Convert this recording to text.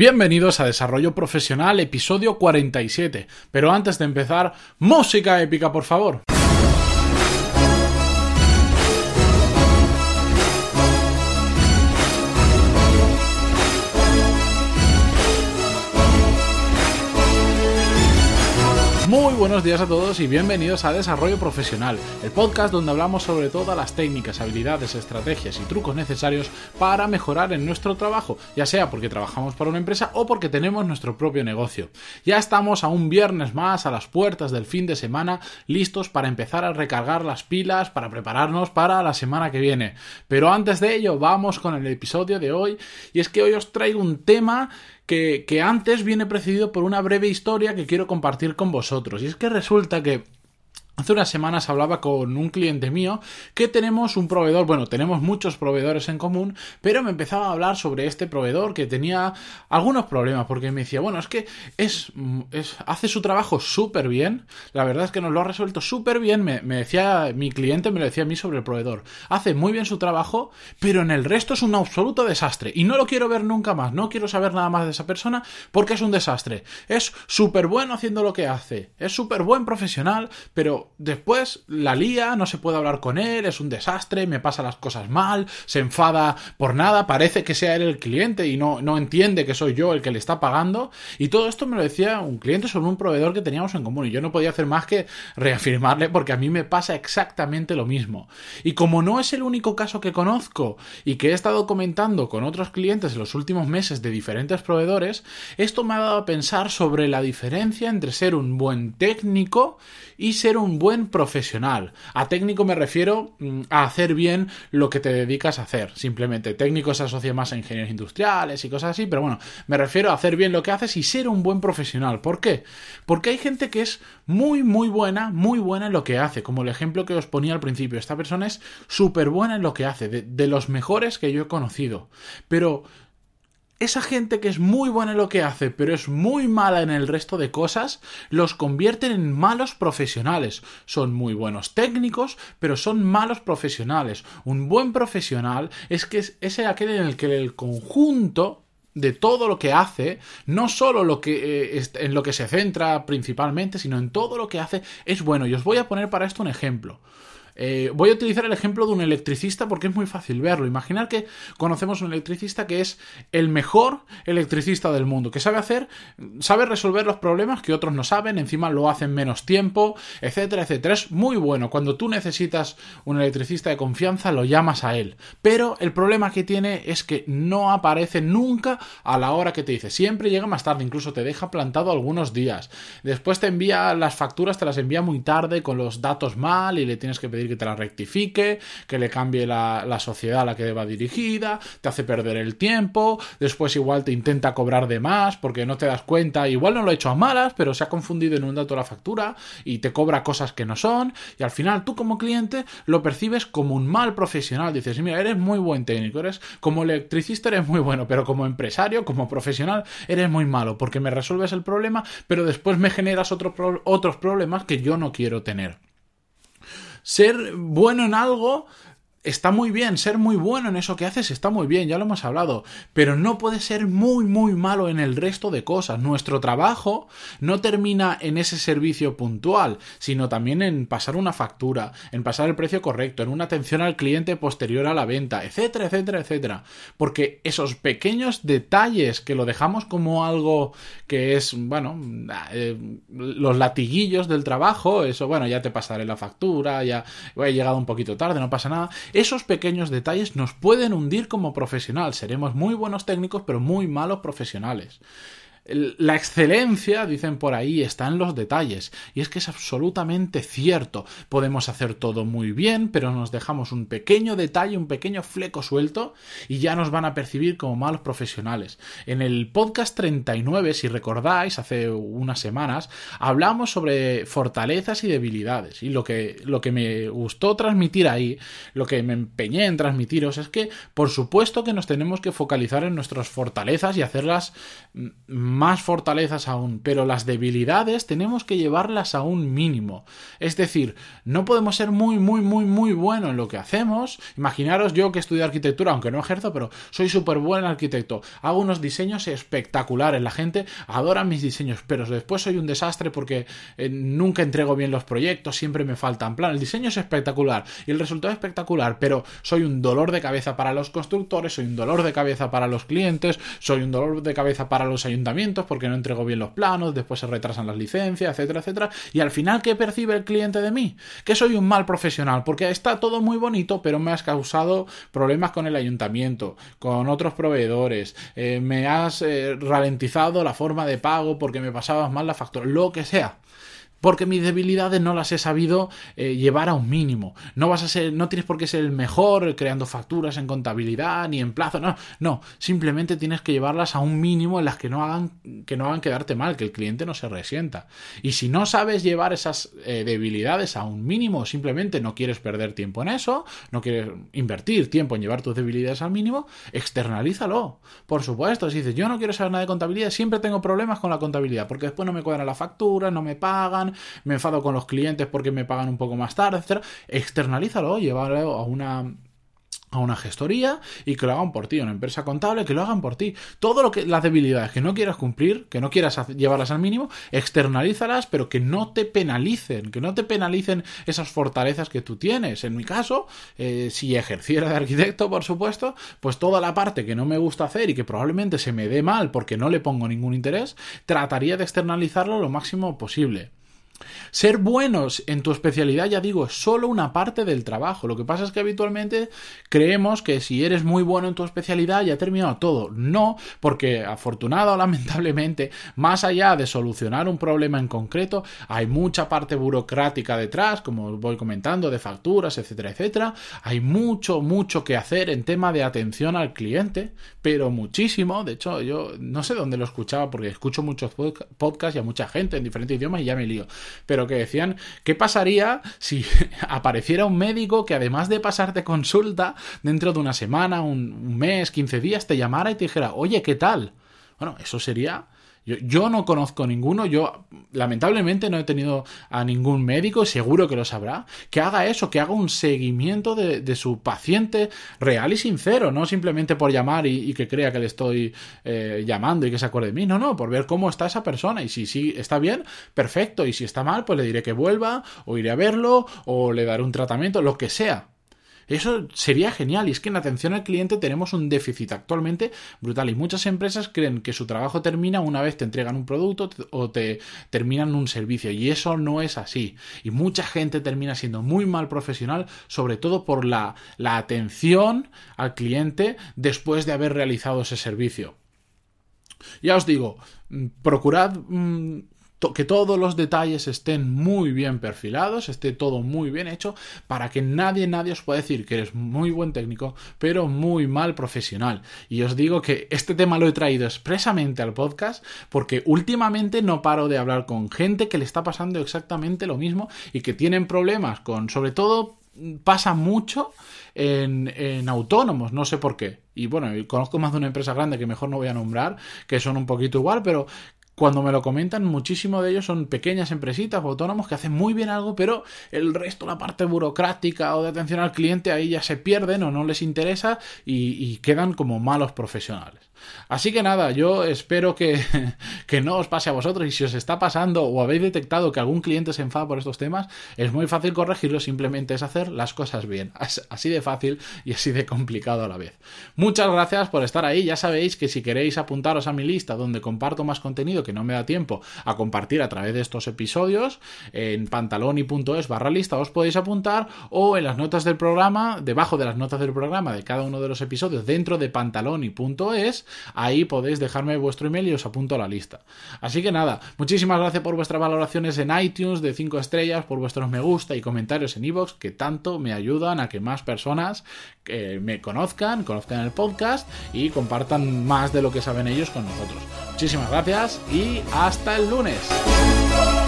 Bienvenidos a Desarrollo Profesional, episodio 47. Pero antes de empezar, música épica, por favor. Muy buenos días a todos y bienvenidos a Desarrollo Profesional, el podcast donde hablamos sobre todas las técnicas, habilidades, estrategias y trucos necesarios para mejorar en nuestro trabajo, ya sea porque trabajamos para una empresa o porque tenemos nuestro propio negocio. Ya estamos a un viernes más a las puertas del fin de semana, listos para empezar a recargar las pilas, para prepararnos para la semana que viene. Pero antes de ello, vamos con el episodio de hoy y es que hoy os traigo un tema que, antes viene precedido por una breve historia que quiero compartir con vosotros. Y es que resulta que Hace unas semanas hablaba con un cliente mío que tenemos un proveedor, bueno, tenemos muchos proveedores en común, pero me empezaba a hablar sobre este proveedor que tenía algunos problemas, porque me decía, bueno, es que es, hace su trabajo súper bien, la verdad es que nos lo ha resuelto súper bien, me, me, decía, mi cliente me lo decía a mí sobre el proveedor, hace muy bien su trabajo, pero en el resto es un absoluto desastre, y no lo quiero ver nunca más, no quiero saber nada más de esa persona, porque es un desastre, es súper bueno haciendo lo que hace, es súper buen profesional, pero después la lía, no se puede hablar con él, es un desastre, me pasa las cosas mal, se enfada por nada, parece que sea él el cliente y no, no entiende que soy yo el que le está pagando. Y todo esto me lo decía un cliente sobre un proveedor que teníamos en común y yo no podía hacer más que reafirmarle porque a mí me pasa exactamente lo mismo. Y como no es el único caso que conozco y que he estado comentando con otros clientes en los últimos meses de diferentes proveedores, esto me ha dado a pensar sobre la diferencia entre ser un buen técnico y ser un buen profesional. A técnico me refiero mm, a hacer bien lo que te dedicas a hacer. Simplemente técnico se asocia más a ingenieros industriales y cosas así, pero bueno, me refiero a hacer bien lo que haces y ser un buen profesional. ¿Por qué? Porque hay gente que es muy, muy buena, muy buena en lo que hace, como el ejemplo que os ponía al principio. Esta persona es súper buena en lo que hace, de, de los mejores que yo he conocido. Pero esa gente que es muy buena en lo que hace, pero es muy mala en el resto de cosas, los convierten en malos profesionales. Son muy buenos técnicos, pero son malos profesionales. Un buen profesional es que es, aquel en el que el conjunto de todo lo que hace, no solo lo que, eh, en lo que se centra principalmente, sino en todo lo que hace, es bueno. Y os voy a poner para esto un ejemplo. Eh, voy a utilizar el ejemplo de un electricista porque es muy fácil verlo. Imaginar que conocemos un electricista que es el mejor electricista del mundo, que sabe hacer, sabe resolver los problemas que otros no saben, encima lo hacen menos tiempo, etcétera, etcétera. Es muy bueno. Cuando tú necesitas un electricista de confianza, lo llamas a él. Pero el problema que tiene es que no aparece nunca a la hora que te dice. Siempre llega más tarde, incluso te deja plantado algunos días. Después te envía las facturas, te las envía muy tarde con los datos mal y le tienes que pedir que te la rectifique, que le cambie la, sociedad a la que va dirigida, te hace perder el tiempo, después igual te intenta cobrar de más porque no te das cuenta, igual no lo ha hecho a malas, pero se ha confundido en un dato la factura y te cobra cosas que no son y al final tú como cliente lo percibes como un mal profesional, dices, mira, eres muy buen técnico, eres como electricista eres muy bueno, pero como empresario, como profesional, eres muy malo porque me resuelves el problema, pero después me generas otros problemas que yo no quiero tener ser bueno en algo está muy bien, ser muy bueno en eso que haces está muy bien, ya lo hemos hablado, pero no puede ser muy, muy malo en el resto de cosas. Nuestro trabajo no termina en ese servicio puntual, sino también en pasar una factura, en pasar el precio correcto, en una atención al cliente posterior a la venta, etcétera, etcétera, etcétera. Porque esos pequeños detalles que lo dejamos como algo que es, bueno, eh, los latiguillos del trabajo, eso, bueno, ya te pasaré la factura, ya he llegado un poquito tarde, no pasa nada esos pequeños detalles nos pueden hundir como profesional. Seremos muy buenos técnicos, pero muy malos profesionales. La excelencia, dicen por ahí, está en los detalles. Y es que es absolutamente cierto. Podemos hacer todo muy bien, pero nos dejamos un pequeño detalle, un pequeño fleco suelto y ya nos van a percibir como malos profesionales. En el podcast 39, si recordáis, hace unas semanas, hablamos sobre fortalezas y debilidades. Y lo que, lo que me gustó transmitir ahí, lo que me empeñé en transmitiros, es que por supuesto que nos tenemos que focalizar en nuestras fortalezas y hacerlas más fortalezas aún, pero las debilidades tenemos que llevarlas a un mínimo. Es decir, no podemos ser muy, muy, muy, muy buenos en lo que hacemos. Imaginaros yo que estudio arquitectura, aunque no ejerzo, pero soy súper buen arquitecto. Hago unos diseños espectaculares. La gente adora mis diseños, pero después soy un desastre porque eh, nunca entrego bien los proyectos, siempre me faltan plan. El diseño es espectacular y el resultado es espectacular, pero soy un dolor de cabeza para los constructores, soy un dolor de cabeza para los clientes, soy un dolor de cabeza para los ayuntamientos porque no entrego bien los planos, después se retrasan las licencias, etcétera, etcétera. Y al final, ¿qué percibe el cliente de mí? Que soy un mal profesional, porque está todo muy bonito, pero me has causado problemas con el ayuntamiento, con otros proveedores, eh, me has eh, ralentizado la forma de pago porque me pasabas mal la factura, lo que sea porque mis debilidades no las he sabido eh, llevar a un mínimo. No vas a ser, no tienes por qué ser el mejor creando facturas en contabilidad ni en plazo, no, no, simplemente tienes que llevarlas a un mínimo en las que no hagan que no hagan quedarte mal, que el cliente no se resienta. Y si no sabes llevar esas eh, debilidades a un mínimo, simplemente no quieres perder tiempo en eso, no quieres invertir tiempo en llevar tus debilidades al mínimo, externalízalo. Por supuesto, si dices, "Yo no quiero saber nada de contabilidad, siempre tengo problemas con la contabilidad, porque después no me cuadran la factura, no me pagan, me enfado con los clientes porque me pagan un poco más tarde, etc. Externalízalo, llévalo a una a una gestoría y que lo hagan por ti, una empresa contable que lo hagan por ti. Todo lo que las debilidades que no quieras cumplir, que no quieras llevarlas al mínimo, externalízalas, pero que no te penalicen, que no te penalicen esas fortalezas que tú tienes. En mi caso, eh, si ejerciera de arquitecto, por supuesto, pues toda la parte que no me gusta hacer y que probablemente se me dé mal porque no le pongo ningún interés, trataría de externalizarlo lo máximo posible. Ser buenos en tu especialidad, ya digo, es solo una parte del trabajo. Lo que pasa es que habitualmente creemos que si eres muy bueno en tu especialidad ya ha terminado todo. No, porque afortunado o lamentablemente, más allá de solucionar un problema en concreto, hay mucha parte burocrática detrás, como voy comentando, de facturas, etcétera, etcétera. Hay mucho, mucho que hacer en tema de atención al cliente, pero muchísimo. De hecho, yo no sé dónde lo escuchaba porque escucho muchos podcasts y a mucha gente en diferentes idiomas y ya me lío pero que decían, ¿qué pasaría si apareciera un médico que además de pasarte consulta, dentro de una semana, un, mes, 15 días, te llamara y te dijera, oye, ¿qué tal? Bueno, eso sería yo, no conozco ninguno, yo lamentablemente no he tenido a ningún médico, seguro que lo sabrá, que haga eso, que haga un seguimiento de, su paciente real y sincero, no simplemente por llamar y, que crea que le estoy eh, llamando y que se acuerde de mí, no, no, por ver cómo está esa persona y si sí está bien, perfecto, y si está mal, pues le diré que vuelva o iré a verlo o le daré un tratamiento, lo que sea. Eso sería genial y es que en atención al cliente tenemos un déficit actualmente brutal y muchas empresas creen que su trabajo termina una vez te entregan un producto o te terminan un servicio y eso no es así y mucha gente termina siendo muy mal profesional sobre todo por la, atención al cliente después de haber realizado ese servicio. Ya os digo, mm, procurad que todos los detalles estén muy bien perfilados, esté todo muy bien hecho, para que nadie, nadie os pueda decir que eres muy buen técnico, pero muy mal profesional. Y os digo que este tema lo he traído expresamente al podcast porque últimamente no paro de hablar con gente que le está pasando exactamente lo mismo y que tienen problemas con, sobre todo, pasa mucho en, en, autónomos, no sé por qué. Y bueno, conozco más de una empresa grande que mejor no voy a nombrar, que son un poquito igual, pero cuando me lo comentan, muchísimo de ellos son pequeñas empresitas o autónomos que hacen muy bien algo, pero el resto, la parte burocrática o de atención al cliente, ahí ya se pierden o no les interesa y, quedan como malos profesionales. Así que nada, yo espero que, que, no os pase a vosotros y si os está pasando o habéis detectado que algún cliente se enfada por estos temas, es muy fácil corregirlo, simplemente es hacer las cosas bien. Así de fácil y así de complicado a la vez. Muchas gracias por estar ahí, ya sabéis que si queréis apuntaros a mi lista donde comparto más contenido que no me da tiempo a compartir a través de estos episodios, en pantaloni.es barra lista os podéis apuntar o en las notas del programa, debajo de las notas del programa de cada uno de los episodios dentro de pantaloni.es, ahí podéis dejarme vuestro email y os apunto a la lista. Así que nada, muchísimas gracias por vuestras valoraciones en iTunes de 5 estrellas, por vuestros me gusta y comentarios en iVoox que tanto me ayudan a que más personas eh, me conozcan, conozcan el podcast y compartan más de lo que saben ellos con nosotros. Muchísimas gracias y hasta el lunes.